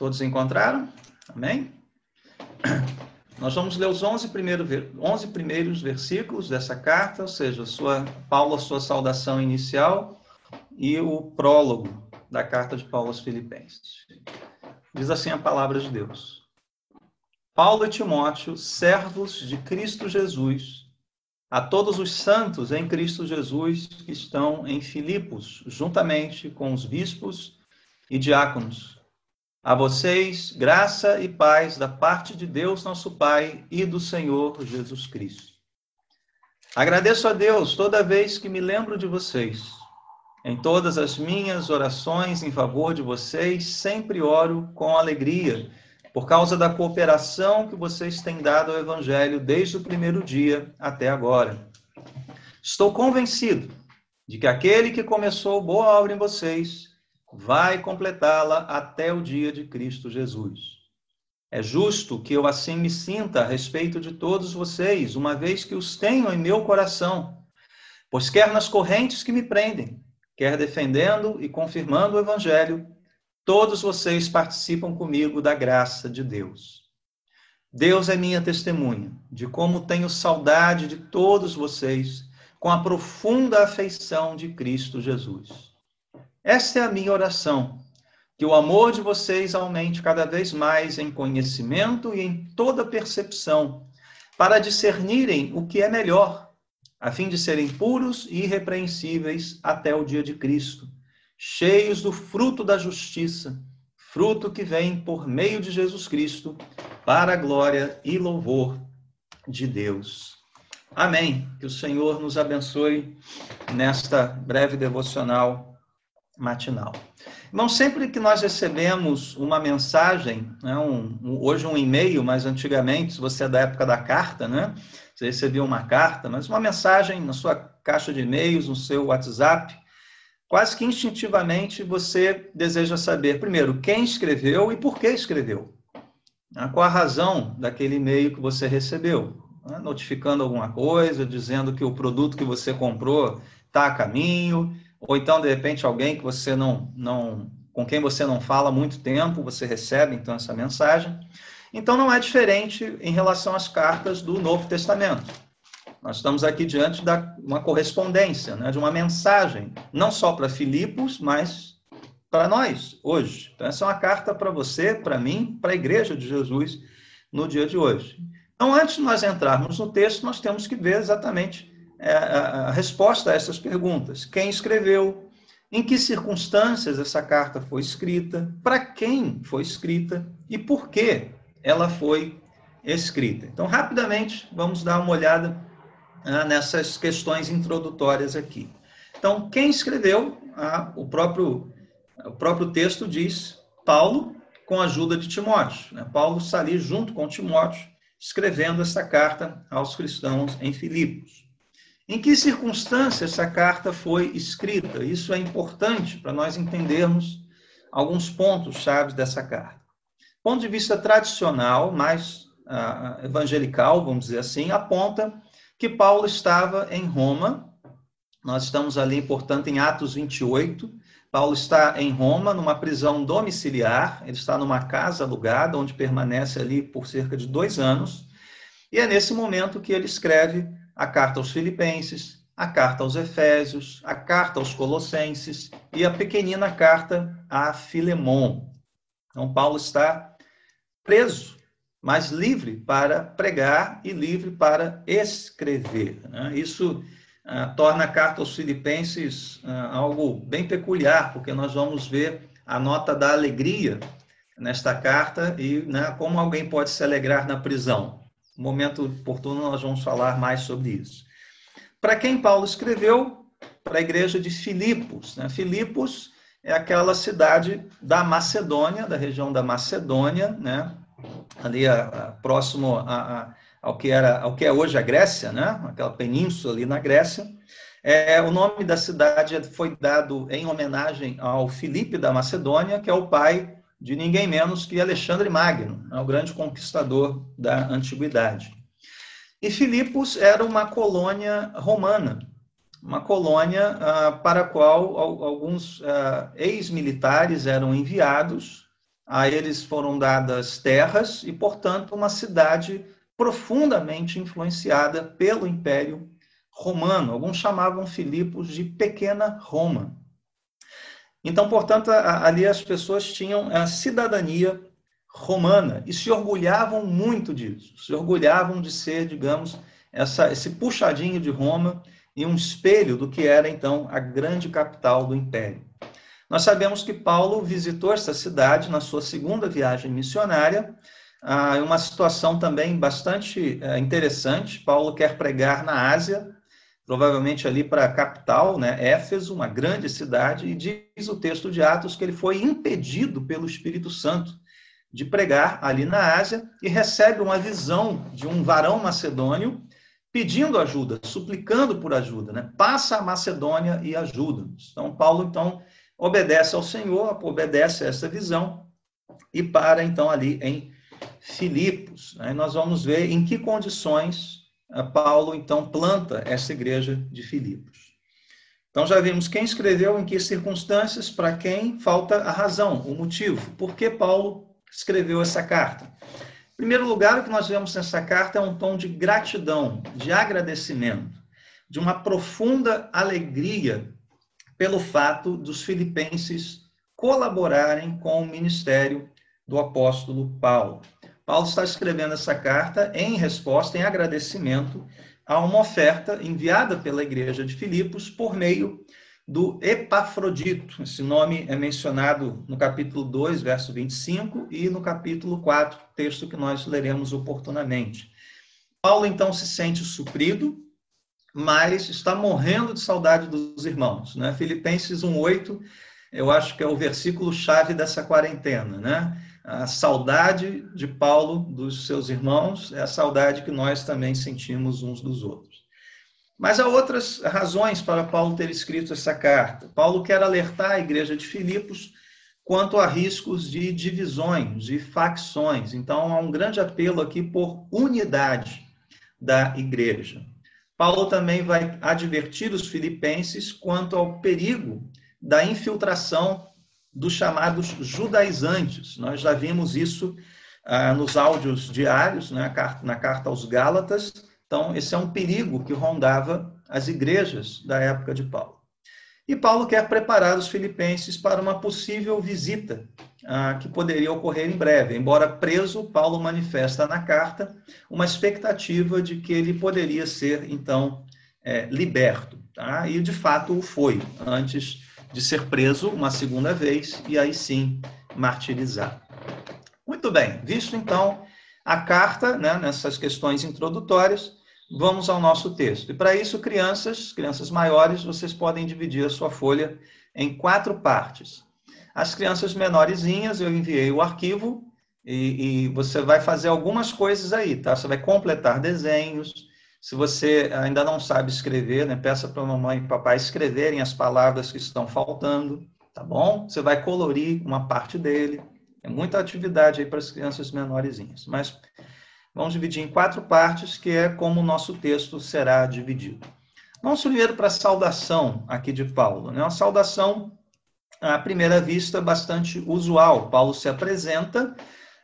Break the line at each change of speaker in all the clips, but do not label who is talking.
Todos encontraram? Amém? Nós vamos ler os 11 primeiros, 11 primeiros versículos dessa carta, ou seja, sua, Paulo, a sua saudação inicial e o prólogo da carta de Paulo aos Filipenses. Diz assim a palavra de Deus. Paulo e Timóteo, servos de Cristo Jesus, a todos os santos em Cristo Jesus que estão em Filipos, juntamente com os bispos e diáconos. A vocês, graça e paz da parte de Deus, nosso Pai, e do Senhor Jesus Cristo. Agradeço a Deus toda vez que me lembro de vocês. Em todas as minhas orações em favor de vocês, sempre oro com alegria, por causa da cooperação que vocês têm dado ao Evangelho desde o primeiro dia até agora. Estou convencido de que aquele que começou boa obra em vocês vai completá-la até o dia de Cristo Jesus. É justo que eu assim me sinta a respeito de todos vocês, uma vez que os tenho em meu coração, pois quer nas correntes que me prendem, quer defendendo e confirmando o Evangelho, todos vocês participam comigo da graça de Deus. Deus é minha testemunha de como tenho saudade de todos vocês com a profunda afeição de Cristo Jesus. Esta é a minha oração. Que o amor de vocês aumente cada vez mais em conhecimento e em toda percepção, para discernirem o que é melhor, a fim de serem puros e irrepreensíveis até o dia de Cristo, cheios do fruto da justiça, fruto que vem por meio de Jesus Cristo, para a glória e louvor de Deus. Amém. Que o Senhor nos abençoe nesta breve devocional matinal. Irmão, sempre que nós recebemos uma mensagem, né, um, um, hoje um e-mail, mas antigamente, se você é da época da carta, né, você recebia uma carta, mas uma mensagem na sua caixa de e-mails, no seu WhatsApp, quase que instintivamente você deseja saber, primeiro, quem escreveu e por que escreveu. Né, qual a razão daquele e-mail que você recebeu. Né, notificando alguma coisa, dizendo que o produto que você comprou está a caminho, ou então de repente alguém que você não não com quem você não fala há muito tempo, você recebe então essa mensagem. Então não é diferente em relação às cartas do Novo Testamento. Nós estamos aqui diante de uma correspondência, né, de uma mensagem, não só para Filipos, mas para nós hoje. Então essa é uma carta para você, para mim, para a igreja de Jesus no dia de hoje. Então antes de nós entrarmos no texto, nós temos que ver exatamente a resposta a essas perguntas. Quem escreveu? Em que circunstâncias essa carta foi escrita? Para quem foi escrita? E por que ela foi escrita? Então, rapidamente, vamos dar uma olhada ah, nessas questões introdutórias aqui. Então, quem escreveu? Ah, o, próprio, o próprio texto diz Paulo, com a ajuda de Timóteo. Né? Paulo ali junto com Timóteo, escrevendo essa carta aos cristãos em Filipos. Em que circunstância essa carta foi escrita? Isso é importante para nós entendermos alguns pontos chaves dessa carta. Do ponto de vista tradicional, mais uh, evangelical, vamos dizer assim, aponta que Paulo estava em Roma. Nós estamos ali, portanto, em Atos 28. Paulo está em Roma, numa prisão domiciliar. Ele está numa casa alugada, onde permanece ali por cerca de dois anos. E é nesse momento que ele escreve a carta aos Filipenses, a carta aos Efésios, a carta aos Colossenses e a pequenina carta a Filemon. Então, Paulo está preso, mas livre para pregar e livre para escrever. Né? Isso ah, torna a carta aos Filipenses ah, algo bem peculiar, porque nós vamos ver a nota da alegria nesta carta e né, como alguém pode se alegrar na prisão momento oportuno nós vamos falar mais sobre isso. Para quem Paulo escreveu? Para a igreja de Filipos. Né? Filipos é aquela cidade da Macedônia, da região da Macedônia, né? ali a, a, próximo a, a, ao, que era, ao que é hoje a Grécia, né? aquela península ali na Grécia. É, o nome da cidade foi dado em homenagem ao Filipe da Macedônia, que é o pai de ninguém menos que Alexandre Magno, né, o grande conquistador da antiguidade. E Filipos era uma colônia romana, uma colônia ah, para a qual alguns ah, ex-militares eram enviados a eles foram dadas terras e, portanto, uma cidade profundamente influenciada pelo Império Romano. Alguns chamavam Filipos de Pequena Roma. Então, portanto, ali as pessoas tinham a cidadania romana e se orgulhavam muito disso. Se orgulhavam de ser, digamos, essa, esse puxadinho de Roma e um espelho do que era então a grande capital do império. Nós sabemos que Paulo visitou essa cidade na sua segunda viagem missionária, ah, uma situação também bastante eh, interessante. Paulo quer pregar na Ásia, provavelmente ali para a capital, né, Éfeso, uma grande cidade, e diz o texto de Atos que ele foi impedido pelo Espírito Santo de pregar ali na Ásia e recebe uma visão de um varão macedônio pedindo ajuda, suplicando por ajuda, né? Passa a Macedônia e ajuda-nos. Então, Paulo, então, obedece ao Senhor, obedece a essa visão e para, então, ali em Filipos. Né? Nós vamos ver em que condições Paulo, então, planta essa igreja de Filipos. Então, já vimos quem escreveu, em que circunstâncias, para quem falta a razão, o motivo. Por que Paulo escreveu essa carta? primeiro lugar, o que nós vemos nessa carta é um tom de gratidão, de agradecimento, de uma profunda alegria pelo fato dos filipenses colaborarem com o ministério do apóstolo Paulo. Paulo está escrevendo essa carta em resposta, em agradecimento a uma oferta enviada pela igreja de Filipos por meio do Epafrodito. Esse nome é mencionado no capítulo 2, verso 25, e no capítulo 4, texto que nós leremos oportunamente. Paulo então se sente suprido, mas está morrendo de saudade dos irmãos. Né? Filipenses 1,8, eu acho que é o versículo chave dessa quarentena. Né? A saudade de Paulo dos seus irmãos é a saudade que nós também sentimos uns dos outros. Mas há outras razões para Paulo ter escrito essa carta. Paulo quer alertar a igreja de Filipos quanto a riscos de divisões, de facções. Então, há um grande apelo aqui por unidade da igreja. Paulo também vai advertir os filipenses quanto ao perigo da infiltração dos chamados judaizantes. Nós já vimos isso ah, nos áudios diários, né, na carta aos Gálatas, então, esse é um perigo que rondava as igrejas da época de Paulo. E Paulo quer preparar os filipenses para uma possível visita ah, que poderia ocorrer em breve. Embora preso, Paulo manifesta na carta uma expectativa de que ele poderia ser, então, é, liberto. Tá? E, de fato, o foi, antes de ser preso uma segunda vez e aí sim martirizado. Muito bem, visto então a carta, né, nessas questões introdutórias, vamos ao nosso texto. E para isso, crianças, crianças maiores, vocês podem dividir a sua folha em quatro partes. As crianças menorzinhas, eu enviei o arquivo e, e, você vai fazer algumas coisas aí, tá? Você vai completar desenhos. Se você ainda não sabe escrever, né, peça para mamãe e papai escreverem as palavras que estão faltando, tá bom? Você vai colorir uma parte dele. É muita atividade aí para as crianças menorzinhas. Mas Vamos dividir em quatro partes, que é como o nosso texto será dividido. Vamos primeiro para a saudação aqui de Paulo. Né? Uma saudação, à primeira vista, bastante usual. Paulo se apresenta,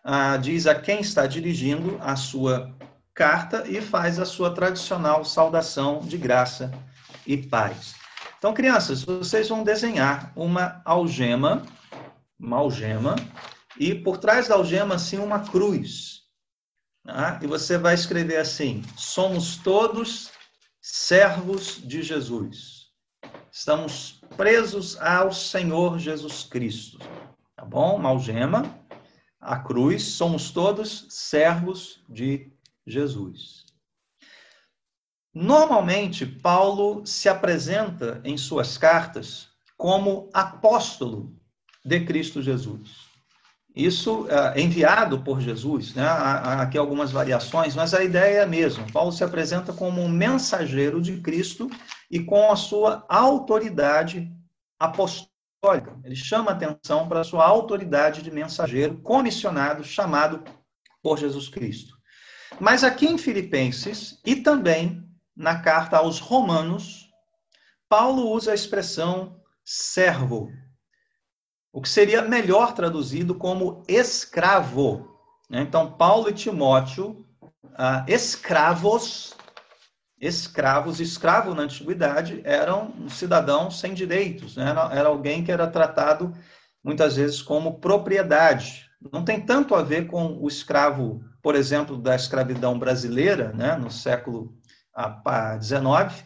ah, diz a quem está dirigindo a sua carta e faz a sua tradicional saudação de graça e paz. Então, crianças, vocês vão desenhar uma algema, uma algema, e por trás da algema, assim, uma cruz. Tá? E você vai escrever assim: somos todos servos de Jesus. Estamos presos ao Senhor Jesus Cristo. Tá bom? Malgema, a cruz, somos todos servos de Jesus. Normalmente, Paulo se apresenta em suas cartas como apóstolo de Cristo Jesus. Isso é enviado por Jesus, né? Há, aqui algumas variações, mas a ideia é a mesma. Paulo se apresenta como um mensageiro de Cristo e com a sua autoridade apostólica. Ele chama atenção para a sua autoridade de mensageiro, comissionado, chamado por Jesus Cristo. Mas aqui em Filipenses e também na carta aos Romanos, Paulo usa a expressão servo o que seria melhor traduzido como escravo. Né? Então, Paulo e Timóteo, ah, escravos, escravos, escravo na antiguidade eram um cidadão sem direitos, né? era, era alguém que era tratado muitas vezes como propriedade. Não tem tanto a ver com o escravo, por exemplo, da escravidão brasileira, né, no século XIX,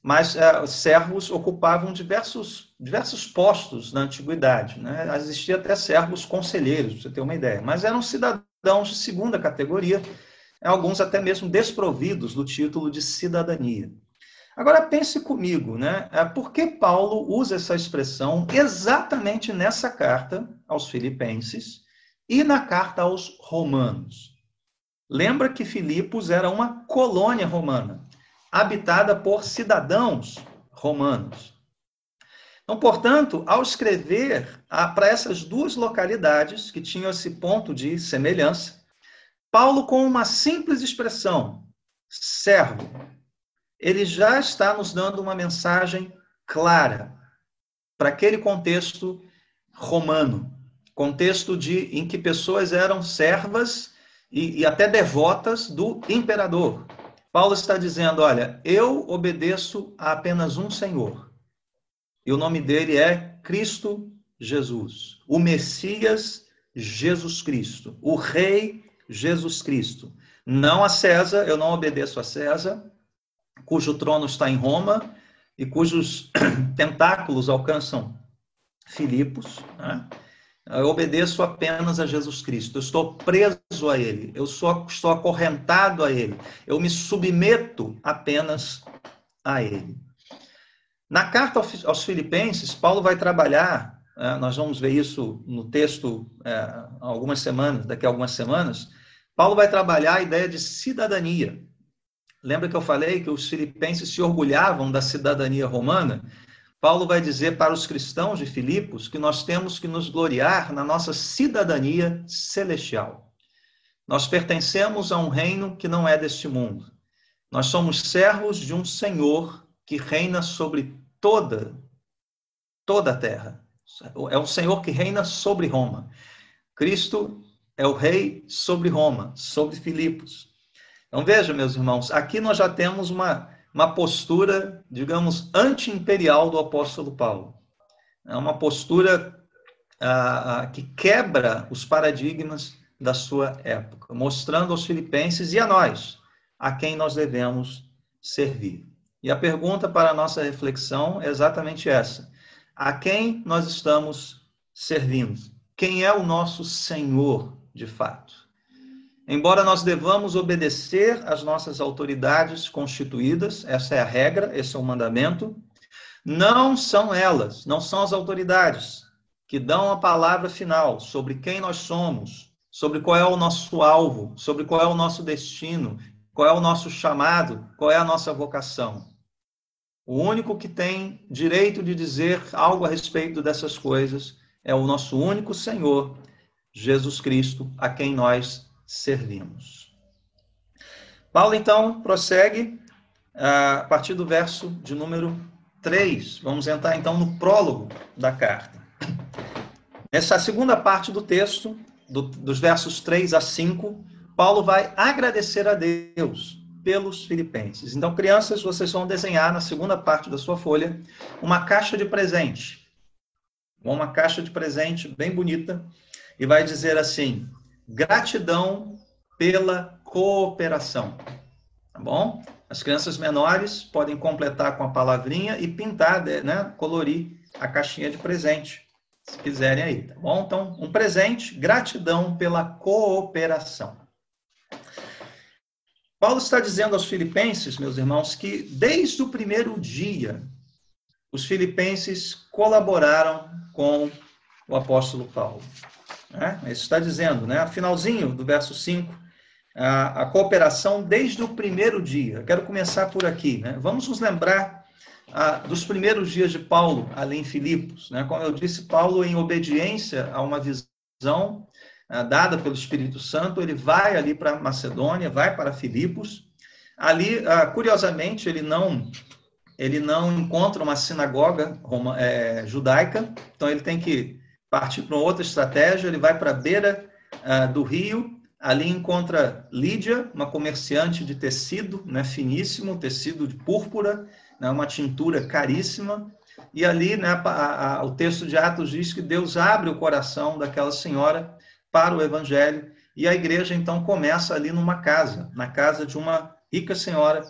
mas uh, servos ocupavam diversos, diversos postos na antiguidade. Né? Existia até servos conselheiros, para você ter uma ideia, mas eram cidadãos de segunda categoria, alguns até mesmo desprovidos do título de cidadania. Agora pense comigo, né? É, por que Paulo usa essa expressão exatamente nessa carta aos Filipenses e na carta aos Romanos? Lembra que Filipos era uma colônia romana habitada por cidadãos romanos. Então, portanto, ao escrever para essas duas localidades que tinham esse ponto de semelhança, Paulo, com uma simples expressão, servo, ele já está nos dando uma mensagem clara para aquele contexto romano, contexto de em que pessoas eram servas e, e até devotas do imperador, Paulo está dizendo: olha, eu obedeço a apenas um Senhor. E o nome dele é Cristo Jesus, o Messias Jesus Cristo, o Rei Jesus Cristo. Não a César, eu não obedeço a César, cujo trono está em Roma e cujos tentáculos alcançam Filipos. Né? Eu obedeço apenas a Jesus Cristo. Eu estou preso a Ele. Eu sou, estou acorrentado a Ele. Eu me submeto apenas a Ele. Na carta aos Filipenses, Paulo vai trabalhar, é, nós vamos ver isso no texto é, algumas semanas, daqui a algumas semanas. Paulo vai trabalhar a ideia de cidadania. Lembra que eu falei que os filipenses se orgulhavam da cidadania romana? Paulo vai dizer para os cristãos de Filipos que nós temos que nos gloriar na nossa cidadania celestial. Nós pertencemos a um reino que não é deste mundo. Nós somos servos de um Senhor que reina sobre toda toda a terra. É um Senhor que reina sobre Roma. Cristo é o rei sobre Roma, sobre Filipos. Então veja, meus irmãos, aqui nós já temos uma uma postura, digamos, anti-imperial do apóstolo Paulo. É uma postura ah, ah, que quebra os paradigmas da sua época, mostrando aos filipenses e a nós a quem nós devemos servir. E a pergunta para a nossa reflexão é exatamente essa: a quem nós estamos servindo? Quem é o nosso Senhor de fato? Embora nós devamos obedecer às nossas autoridades constituídas, essa é a regra, esse é o mandamento, não são elas, não são as autoridades que dão a palavra final sobre quem nós somos, sobre qual é o nosso alvo, sobre qual é o nosso destino, qual é o nosso chamado, qual é a nossa vocação. O único que tem direito de dizer algo a respeito dessas coisas é o nosso único Senhor, Jesus Cristo, a quem nós servimos. Paulo então prossegue a partir do verso de número 3. Vamos entrar então no prólogo da carta. Nessa segunda parte do texto, do, dos versos 3 a 5, Paulo vai agradecer a Deus pelos filipenses. Então, crianças, vocês vão desenhar na segunda parte da sua folha uma caixa de presente. Uma caixa de presente bem bonita e vai dizer assim: gratidão pela cooperação. Tá bom? As crianças menores podem completar com a palavrinha e pintar, né, colorir a caixinha de presente, se quiserem aí, tá bom? Então, um presente, gratidão pela cooperação. Paulo está dizendo aos filipenses, meus irmãos, que desde o primeiro dia, os filipenses colaboraram com o apóstolo Paulo. Né? Isso está dizendo, né? Finalzinho do verso 5, a, a, cooperação desde o primeiro dia. quero começar por aqui. Né? Vamos nos lembrar a, dos primeiros dias de Paulo ali em Filipos. Né? Como eu disse, Paulo, em obediência a uma visão a, dada pelo Espírito Santo, ele vai ali para Macedônia, vai para Filipos. Ali, curiosamente, ele não ele não encontra uma sinagoga é, judaica, então ele tem que partir para outra estratégia, ele vai para a beira uh, do rio, ali encontra Lídia, uma comerciante de tecido, né, finíssimo, tecido de púrpura, né, uma tintura caríssima, e ali né, a, a, o texto de Atos diz que Deus abre o coração daquela senhora para o evangelho, e a igreja então começa ali numa casa, na casa de uma rica senhora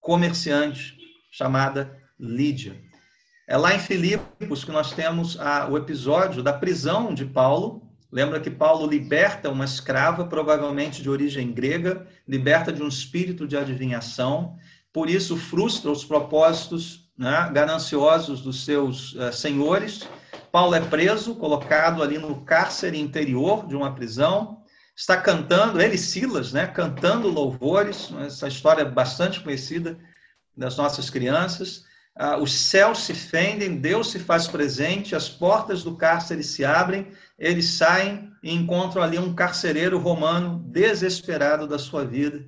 comerciante chamada Lídia. É lá em Filipos que nós temos a, o episódio da prisão de Paulo. Lembra que Paulo liberta uma escrava, provavelmente de origem grega, liberta de um espírito de adivinhação, por isso frustra os propósitos né, gananciosos dos seus uh, senhores. Paulo é preso, colocado ali no cárcere interior de uma prisão, está cantando, ele e Silas, né, cantando louvores, essa história é bastante conhecida das nossas crianças. Ah, os céus se fendem, Deus se faz presente, as portas do cárcere se abrem, eles saem e encontram ali um carcereiro romano desesperado da sua vida.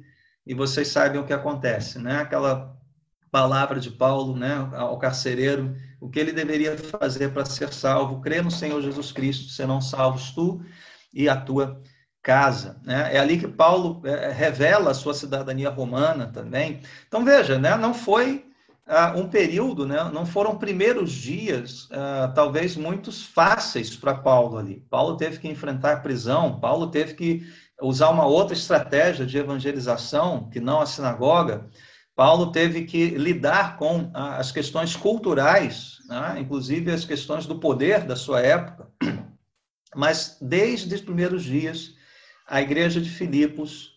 E vocês sabem o que acontece, né? Aquela palavra de Paulo, né, ao carcereiro, o que ele deveria fazer para ser salvo, crê no Senhor Jesus Cristo, serão salvos tu e a tua casa. Né? É ali que Paulo é, revela a sua cidadania romana também. Então veja, né, não foi uh, um período, né? não foram primeiros dias, uh, talvez muitos fáceis para Paulo ali. Paulo teve que enfrentar prisão, Paulo teve que usar uma outra estratégia de evangelização, que não a sinagoga. Paulo teve que lidar com uh, as questões culturais, né? inclusive as questões do poder da sua época. Mas desde os primeiros dias, a igreja de Filipos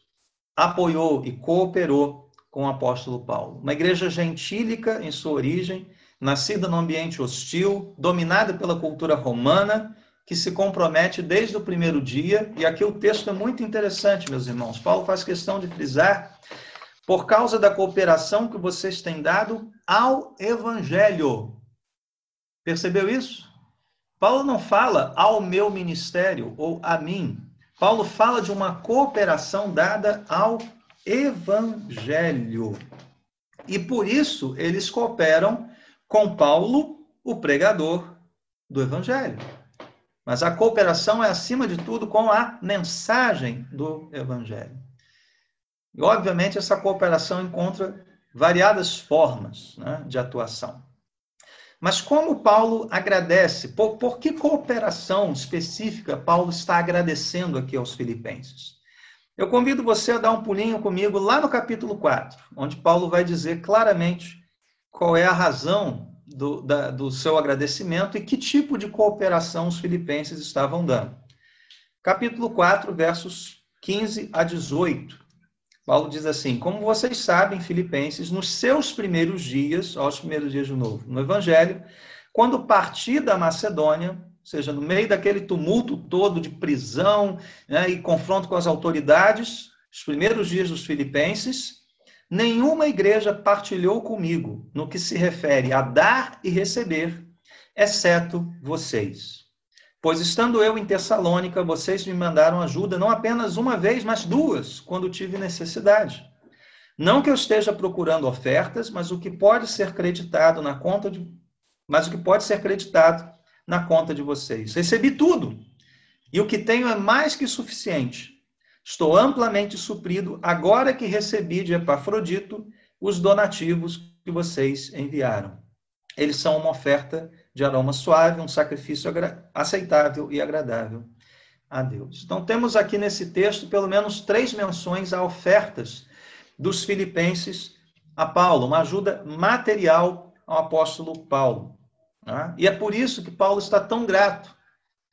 apoiou e cooperou com o apóstolo Paulo. Uma igreja gentílica em sua origem, nascida num ambiente hostil, dominada pela cultura romana, que se compromete desde o primeiro dia, e aqui o texto é muito interessante, meus irmãos. Paulo faz questão de frisar, por causa da cooperação que vocês têm dado ao evangelho. Percebeu isso? Paulo não fala ao meu ministério ou a mim. Paulo fala de uma cooperação dada ao evangelho. E por isso eles cooperam com Paulo, o pregador do evangelho. Mas a cooperação é, acima de tudo, com a mensagem do evangelho. E, obviamente, essa cooperação encontra variadas formas né, de atuação. Mas como Paulo agradece? Por, por que cooperação específica Paulo está agradecendo aqui aos filipenses? Eu convido você a dar um pulinho comigo lá no capítulo 4, onde Paulo vai dizer claramente qual é a razão do, da, do seu agradecimento e que tipo de cooperação os filipenses estavam dando. Capítulo 4, versos 15 a 18. Paulo diz assim: Como vocês sabem, Filipenses, nos seus primeiros dias, aos primeiros dias de novo, no Evangelho, quando parti da Macedônia, seja, no meio daquele tumulto todo de prisão né, e confronto com as autoridades, os primeiros dias dos filipenses, nenhuma igreja partilhou comigo no que se refere a dar e receber, exceto vocês. Pois estando eu em Tessalônica, vocês me mandaram ajuda não apenas uma vez, mas duas, quando tive necessidade. Não que eu esteja procurando ofertas, mas o que pode ser creditado na conta de mas o que pode ser creditado na conta de vocês. Recebi tudo. E o que tenho é mais que suficiente. Estou amplamente suprido agora que recebi de Epafrodito os donativos que vocês enviaram. Eles são uma oferta de aroma suave, um sacrifício aceitável e agradável a Deus. Então, temos aqui nesse texto pelo menos três menções a ofertas dos filipenses a Paulo, uma ajuda material ao apóstolo Paulo. Né? E é por isso que Paulo está tão grato.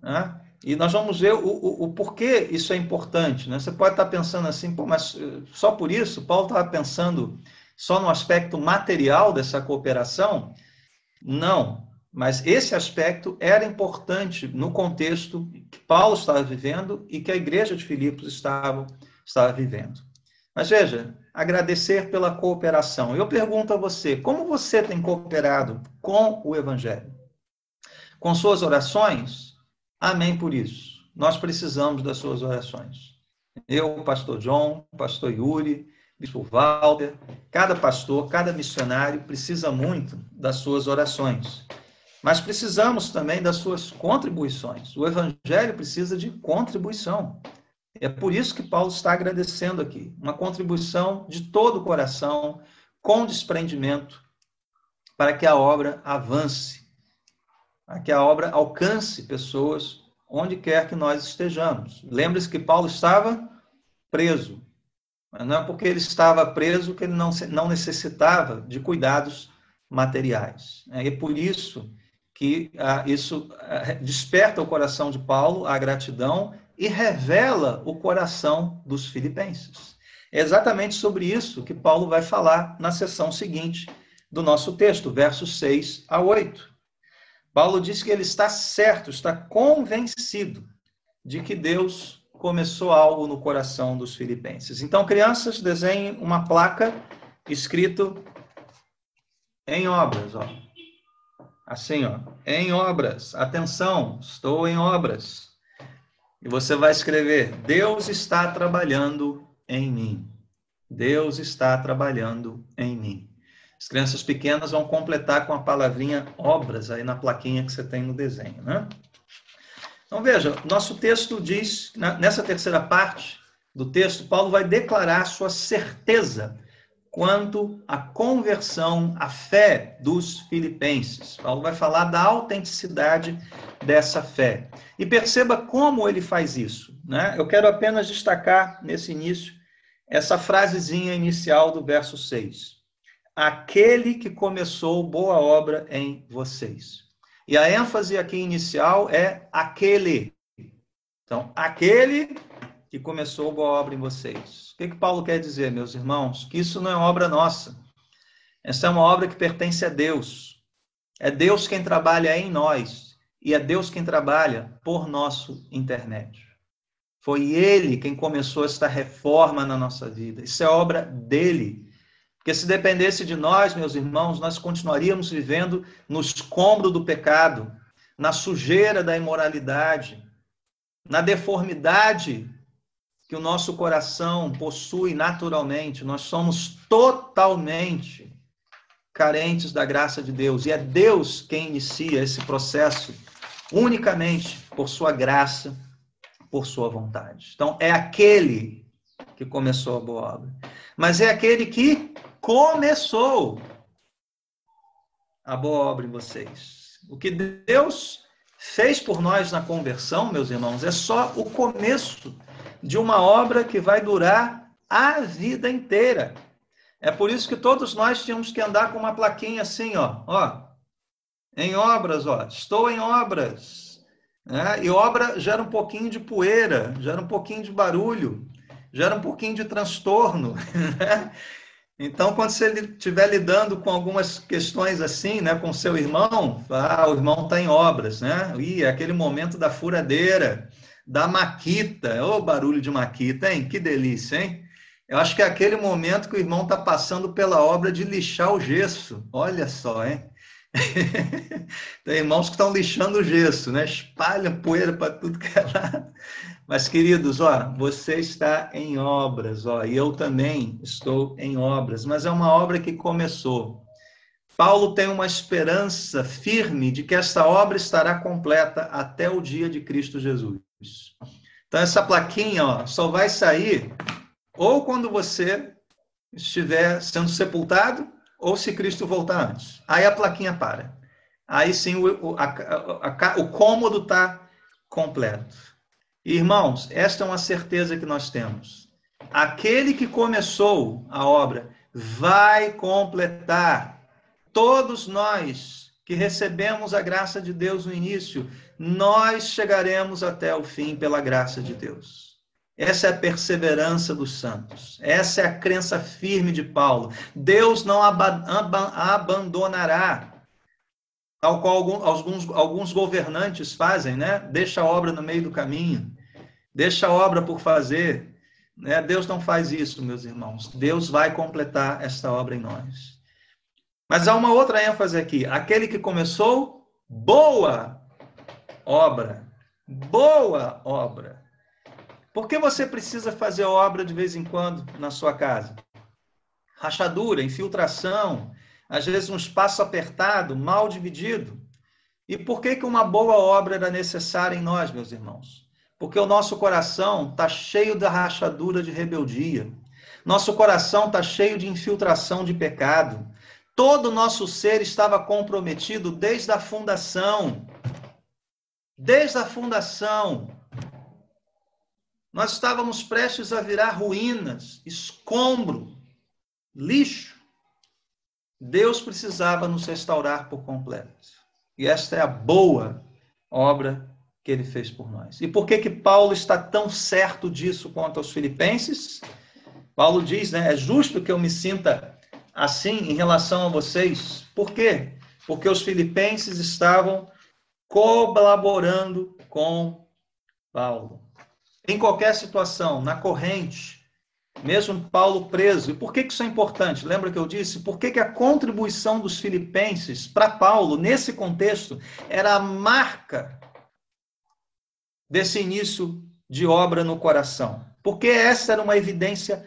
Né? E nós vamos ver o, o, o, porquê isso é importante. Né? Você pode estar pensando assim, mas eh, só por isso? Paulo estava pensando só no aspecto material dessa cooperação? Não, mas esse aspecto era importante no contexto que Paulo estava vivendo e que a igreja de Filipos estava, estava vivendo. Mas veja, agradecer pela cooperação. Eu pergunto a você, como você tem cooperado com o Evangelho? Com suas orações? Amém por isso. Nós precisamos das suas orações. Eu, pastor John, pastor Yuri, bispo Walter, cada pastor, cada missionário precisa muito das suas orações. Mas precisamos também das suas contribuições. O evangelho precisa de contribuição. É por isso que Paulo está agradecendo aqui. Uma contribuição de todo o coração, com desprendimento, para que a obra avance, para que a obra alcance pessoas onde quer que nós estejamos. Lembre-se que Paulo estava preso. Não é porque ele estava preso que ele não, não necessitava de cuidados materiais. É por isso que ah, isso ah, desperta o coração de Paulo a gratidão e revela o coração dos filipenses. É exatamente sobre isso que Paulo vai falar na sessão seguinte do nosso texto, versos 6 a 8. Paulo diz que ele está certo, está convencido de que Deus começou algo no coração dos filipenses. Então, crianças, desenhem uma placa escrito em obras, ó. Assim, ó, em obras. Atenção, estou em obras. E você vai escrever: Deus está trabalhando em mim. Deus está trabalhando em mim. As crianças pequenas vão completar com a palavrinha obras aí na plaquinha que você tem no desenho, né? Então veja, nosso texto diz, nessa terceira parte do texto, Paulo vai declarar sua certeza quanto à conversão, à fé dos filipenses. Paulo vai falar da autenticidade dessa fé. E perceba como ele faz isso. Né? Eu quero apenas destacar nesse início essa frasezinha inicial do verso 6. Aquele que começou boa obra em vocês. E a ênfase aqui inicial é aquele. Então, aquele que começou boa obra em vocês. O que, que Paulo quer dizer, meus irmãos? Que isso não é obra nossa. Essa é uma obra que pertence a Deus. É Deus quem trabalha em nós e é Deus quem trabalha por nosso intermédio. Foi Ele quem começou esta reforma na nossa vida. Isso é obra dele. Porque se dependesse de nós, meus irmãos, nós continuaríamos vivendo no escombro do pecado, na sujeira da imoralidade, na deformidade que o nosso coração possui naturalmente, nós somos totalmente carentes da graça de Deus. E é Deus quem inicia esse processo unicamente por sua graça, por sua vontade. Então, é aquele que começou a boa obra. Mas é aquele que começou a boa obra em vocês. O que Deus fez por nós na conversão, meus irmãos, é só o começo de uma obra que vai durar a vida inteira. É por isso que todos nós tínhamos que andar com uma plaquinha assim, ó, ó, em obras, ó, estou em obras. Né? E obra gera um pouquinho de poeira, gera um pouquinho de barulho, gera um pouquinho de transtorno. Né? Então, quando você estiver lidando com algumas questões assim, né, com seu irmão, ah, o irmão está em obras, né? Ih, é aquele momento da furadeira, da maquita. Ô, oh, barulho de maquita, hein? Que delícia, hein? Eu acho que é aquele momento que o irmão está passando pela obra de lixar o gesso. Olha só, hein? Tem irmãos que estão lixando o gesso, né? Espalham poeira para tudo que é lado. Mas, queridos, ó, você está em obras, ó, e eu também estou em obras, mas é uma obra que começou. Paulo tem uma esperança firme de que esta obra estará completa até o dia de Cristo Jesus. Então, essa plaquinha ó, só vai sair ou quando você estiver sendo sepultado, ou se Cristo voltar antes. Aí a plaquinha para. Aí sim o, a, a, o cômodo está completo. Irmãos, esta é uma certeza que nós temos. Aquele que começou a obra vai completar. Todos nós que recebemos a graça de Deus no início, nós chegaremos até o fim pela graça de Deus. Essa é a perseverança dos santos. Essa é a crença firme de Paulo. Deus não ab ab abandonará. Tal qual alguns, alguns governantes fazem, né? Deixa a obra no meio do caminho. Deixa a obra por fazer. Né? Deus não faz isso, meus irmãos. Deus vai completar esta obra em nós. Mas há uma outra ênfase aqui. Aquele que começou, boa obra. Boa obra. Por que você precisa fazer obra de vez em quando na sua casa? Rachadura, infiltração, às vezes um espaço apertado, mal dividido. E por que, que uma boa obra era necessária em nós, meus irmãos? Porque o nosso coração está cheio da rachadura de rebeldia. Nosso coração está cheio de infiltração de pecado. Todo o nosso ser estava comprometido desde a fundação. Desde a fundação. Nós estávamos prestes a virar ruínas, escombro, lixo. Deus precisava nos restaurar por completo. E esta é a boa obra que ele fez por nós. E por que que Paulo está tão certo disso quanto aos filipenses? Paulo diz, né, é justo que eu me sinta assim em relação a vocês. Por quê? Porque os filipenses estavam colaborando com Paulo. Em qualquer situação, na corrente, mesmo Paulo preso. E por que isso é importante? Lembra que eu disse? Por que, a contribuição dos filipenses para Paulo, nesse contexto, era a marca desse início de obra no coração? Porque essa era uma evidência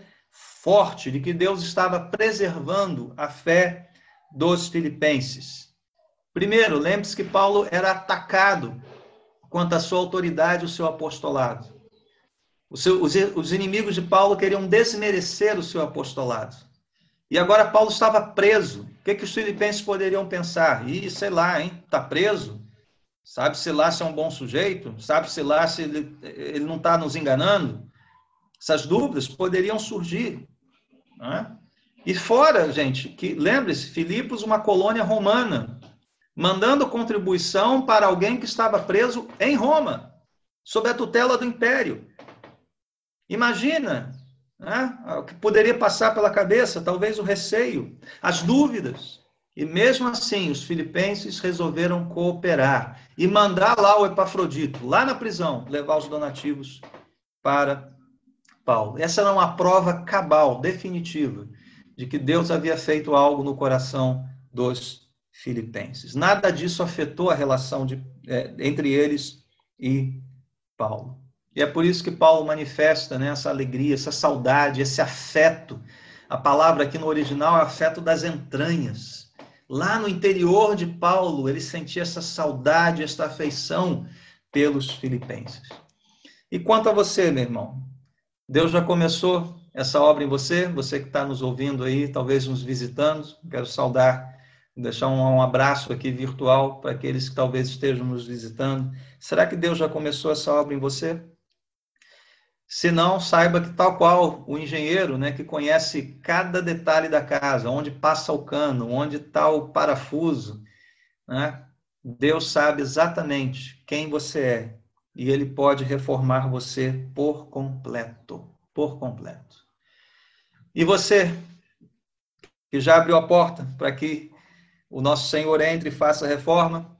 forte de que Deus estava preservando a fé dos filipenses. Primeiro, lembre-se que Paulo era atacado quanto à sua autoridade e o seu apostolado. Os inimigos de Paulo queriam desmerecer o seu apostolado. E agora Paulo estava preso. O que, que os filipenses poderiam pensar? Ih, sei lá, hein? Está preso? Sabe-se lá se é um bom sujeito? Sabe-se lá se ele, ele não está nos enganando? Essas dúvidas poderiam surgir. Né? E fora, gente, que lembre-se, Filipos, uma colônia romana, mandando contribuição para alguém que estava preso em Roma, sob a tutela do império. Imagina né, o que poderia passar pela cabeça, talvez o receio, as dúvidas. E mesmo assim, os filipenses resolveram cooperar e mandar lá o Epafrodito, lá na prisão, levar os donativos para Paulo. Essa era uma prova cabal, definitiva, de que Deus havia feito algo no coração dos filipenses. Nada disso afetou a relação de, é, entre eles e Paulo. E é por isso que Paulo manifesta né, essa alegria, essa saudade, esse afeto. A palavra aqui no original é afeto das entranhas. Lá no interior de Paulo, ele sentia essa saudade, essa afeição pelos filipenses. E quanto a você, meu irmão? Deus já começou essa obra em você? Você que está nos ouvindo aí, talvez nos visitando, quero saudar, deixar um, abraço aqui virtual para aqueles que talvez estejam nos visitando. Será que Deus já começou essa obra em você? Se não, saiba que tal qual o engenheiro, né, que conhece cada detalhe da casa, onde passa o cano, onde está o parafuso, né, Deus sabe exatamente quem você é e ele pode reformar você por completo, por completo. E você que já abriu a porta para que o nosso Senhor entre e faça a reforma,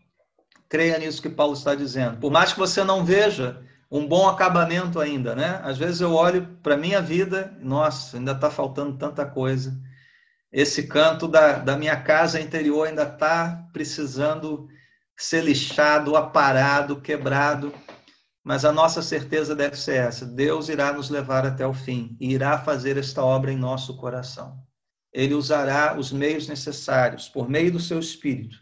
creia nisso que Paulo está dizendo. Por mais que você não veja um bom acabamento ainda, né? Às vezes eu olho para minha vida, nossa, ainda está faltando tanta coisa. Esse canto da, da minha casa interior ainda está precisando ser lixado, aparado, quebrado. Mas a nossa certeza deve ser essa: Deus irá nos levar até o fim e irá fazer esta obra em nosso coração. Ele usará os meios necessários, por meio do seu Espírito,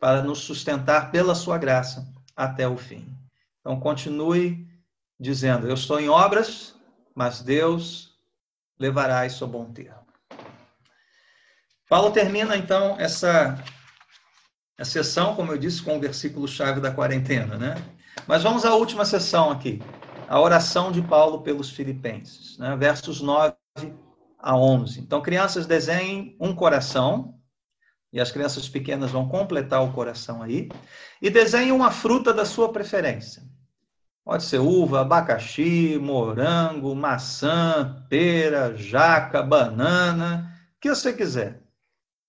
para nos sustentar pela sua graça até o fim. Então, continue dizendo: Eu estou em obras, mas Deus levará isso a bom termo. Paulo termina então essa a sessão, como eu disse, com o versículo-chave da quarentena, né? Mas vamos à última sessão aqui, a oração de Paulo pelos filipenses, né? versos 9 a 11. Então, crianças, desenhem um coração, e as crianças pequenas vão completar o coração aí, e desenhem uma fruta da sua preferência. Pode ser uva, abacaxi, morango, maçã, pera, jaca, banana, o que você quiser.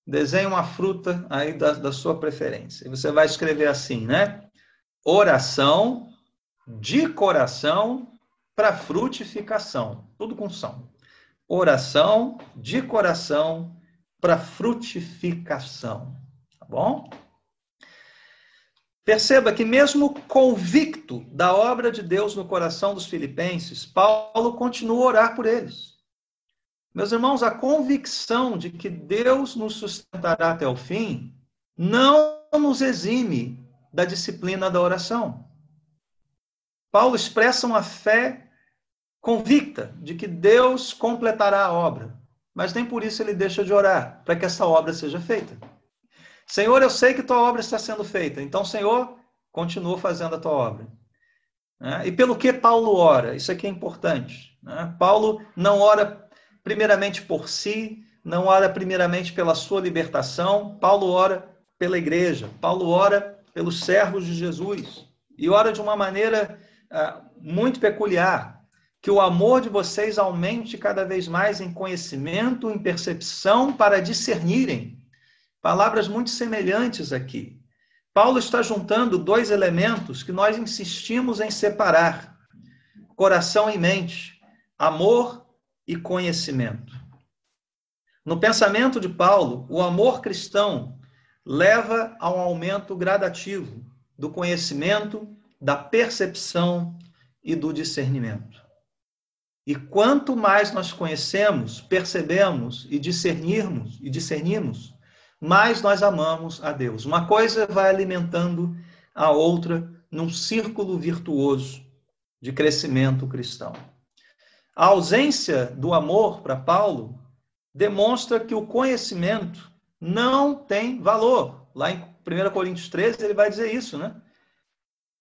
Desenhe uma fruta aí da, da sua preferência. E você vai escrever assim, né? Oração de coração para frutificação. Tudo com são. Oração de coração para frutificação. Tá bom? Perceba que, mesmo convicto da obra de Deus no coração dos filipenses, Paulo continua a orar por eles. Meus irmãos, a convicção de que Deus nos sustentará até o fim não nos exime da disciplina da oração. Paulo expressa uma fé convicta de que Deus completará a obra, mas nem por isso ele deixa de orar para que essa obra seja feita. Senhor, eu sei que tua obra está sendo feita, então, Senhor, continua fazendo a tua obra. Né? E pelo que Paulo ora? Isso aqui é importante. Né? Paulo não ora primeiramente por si, não ora primeiramente pela sua libertação, Paulo ora pela igreja, Paulo ora pelos servos de Jesus e ora de uma maneira uh, muito peculiar. Que o amor de vocês aumente cada vez mais em conhecimento, em percepção, para discernirem. Palavras muito semelhantes aqui. Paulo está juntando dois elementos que nós insistimos em separar: coração e mente, amor e conhecimento. No pensamento de Paulo, o amor cristão leva a um aumento gradativo do conhecimento, da percepção e do discernimento. E quanto mais nós conhecemos, percebemos e discernirmos e discernimos, mais nós amamos a Deus. Uma coisa vai alimentando a outra num círculo virtuoso de crescimento cristão. A ausência do amor para Paulo demonstra que o conhecimento não tem valor. Lá em 1 Coríntios 13, ele vai dizer isso, né?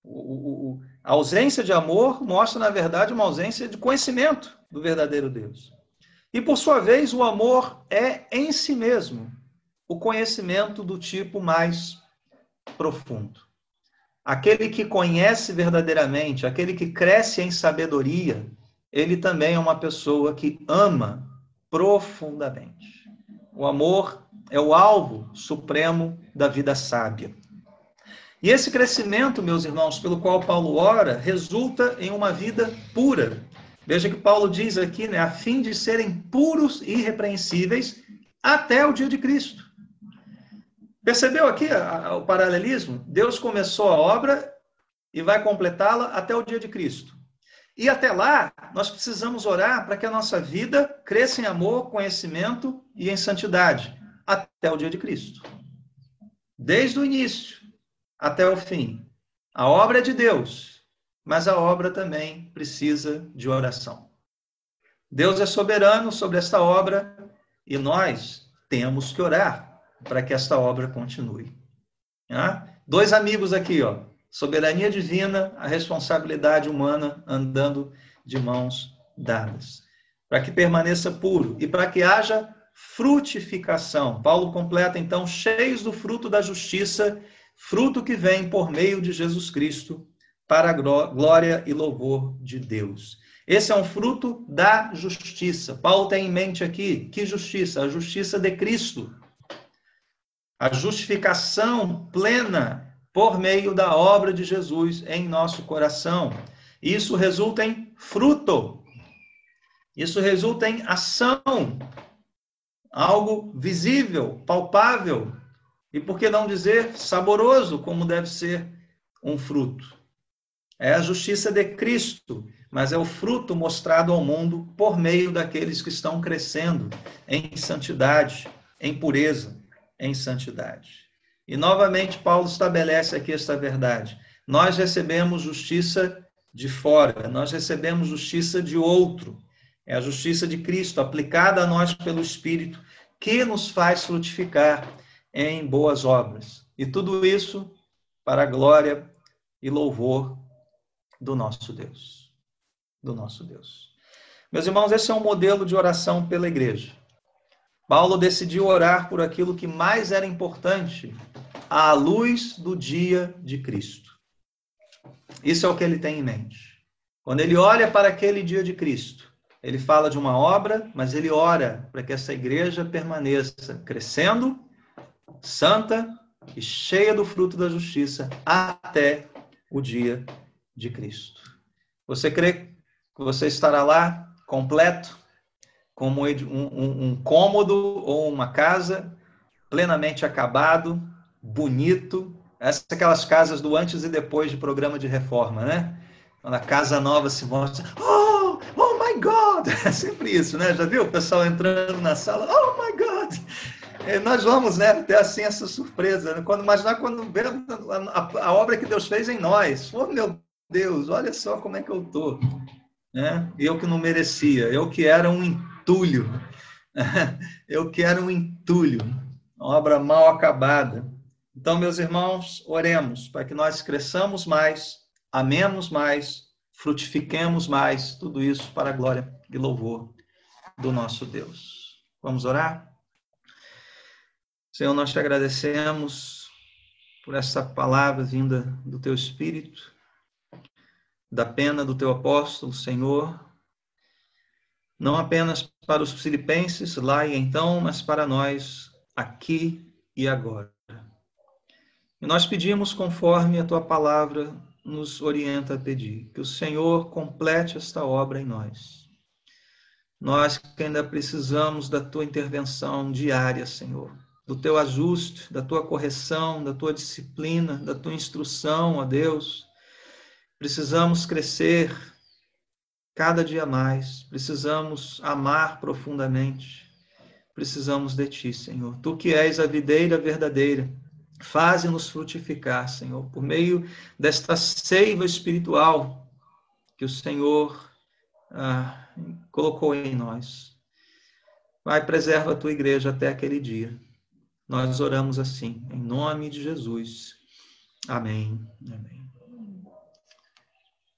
O, o, a ausência de amor mostra, na verdade, uma ausência de conhecimento do verdadeiro Deus. E, por sua vez, o amor é, em si mesmo, o conhecimento do tipo mais profundo. Aquele que conhece verdadeiramente, aquele que cresce em sabedoria, ele também é uma pessoa que ama profundamente. O amor é o alvo supremo da vida sábia. E esse crescimento, meus irmãos, pelo qual Paulo ora, resulta em uma vida pura. Veja que Paulo diz aqui, né, a fim de serem puros e irrepreensíveis até o dia de Cristo. Percebeu aqui o paralelismo? Deus começou a obra e vai completá-la até o dia de Cristo. E até lá, nós precisamos orar para que a nossa vida cresça em amor, conhecimento e em santidade, até o dia de Cristo. Desde o início até o fim. A obra é de Deus, mas a obra também precisa de oração. Deus é soberano sobre esta obra e nós temos que orar para que esta obra continue. Ah? Dois amigos aqui, ó. Soberania divina, a responsabilidade humana andando de mãos dadas. Para que permaneça puro e para que haja frutificação. Paulo completa então, cheios do fruto da justiça, fruto que vem por meio de Jesus Cristo, para a glória e louvor de Deus. Esse é um fruto da justiça. Paulo tem em mente aqui que justiça? A justiça de Cristo a justificação plena por meio da obra de Jesus em nosso coração. Isso resulta em fruto. Isso resulta em ação. Algo visível, palpável. E por que não dizer saboroso, como deve ser um fruto? É a justiça de Cristo, mas é o fruto mostrado ao mundo por meio daqueles que estão crescendo em santidade, em pureza em santidade. E novamente Paulo estabelece aqui esta verdade. Nós recebemos justiça de fora, nós recebemos justiça de outro. É a justiça de Cristo aplicada a nós pelo Espírito que nos faz frutificar em boas obras. E tudo isso para a glória e louvor do nosso Deus. Do nosso Deus. Meus irmãos, esse é um modelo de oração pela igreja. Paulo decidiu orar por aquilo que mais era importante, à luz do dia de Cristo. Isso é o que ele tem em mente. Quando ele olha para aquele dia de Cristo, ele fala de uma obra, mas ele ora para que essa igreja permaneça crescendo, santa e cheia do fruto da justiça até o dia de Cristo. Você crê que você estará lá completo, como um, um, um cômodo ou uma casa plenamente acabado, bonito. Essas aquelas casas do antes e depois de programa de reforma, né? Quando a casa nova se mostra, oh, my God! É sempre isso, né? Já viu o pessoal entrando na sala, oh my God! nós vamos, né, ter assim essa surpresa. Né? Quando imaginar quando vemos a, a, obra que Deus fez em nós. Oh, meu Deus, olha só como é que eu tô. Né? Eu que não merecia, eu que era um entulho. Eu que era um entulho, obra mal acabada. Então, meus irmãos, oremos para que nós cresçamos mais, amemos mais, frutifiquemos mais, tudo isso para a glória e louvor do nosso Deus. Vamos orar? Senhor, nós te agradecemos por essa palavra vinda do teu Espírito, da pena do teu apóstolo, Senhor, não apenas para os filipenses lá e então, mas para nós aqui e agora. E nós pedimos conforme a tua palavra nos orienta a pedir, que o Senhor complete esta obra em nós. Nós que ainda precisamos da tua intervenção diária, Senhor do teu ajuste, da tua correção, da tua disciplina, da tua instrução, ó Deus. Precisamos crescer cada dia mais, precisamos amar profundamente, precisamos de Ti, Senhor. Tu que és a videira verdadeira, faze-nos frutificar, Senhor, por meio desta seiva espiritual que o Senhor ah, colocou em nós. Pai, preserva a tua igreja até aquele dia. Nós oramos assim, em nome de Jesus. Amém. Amém.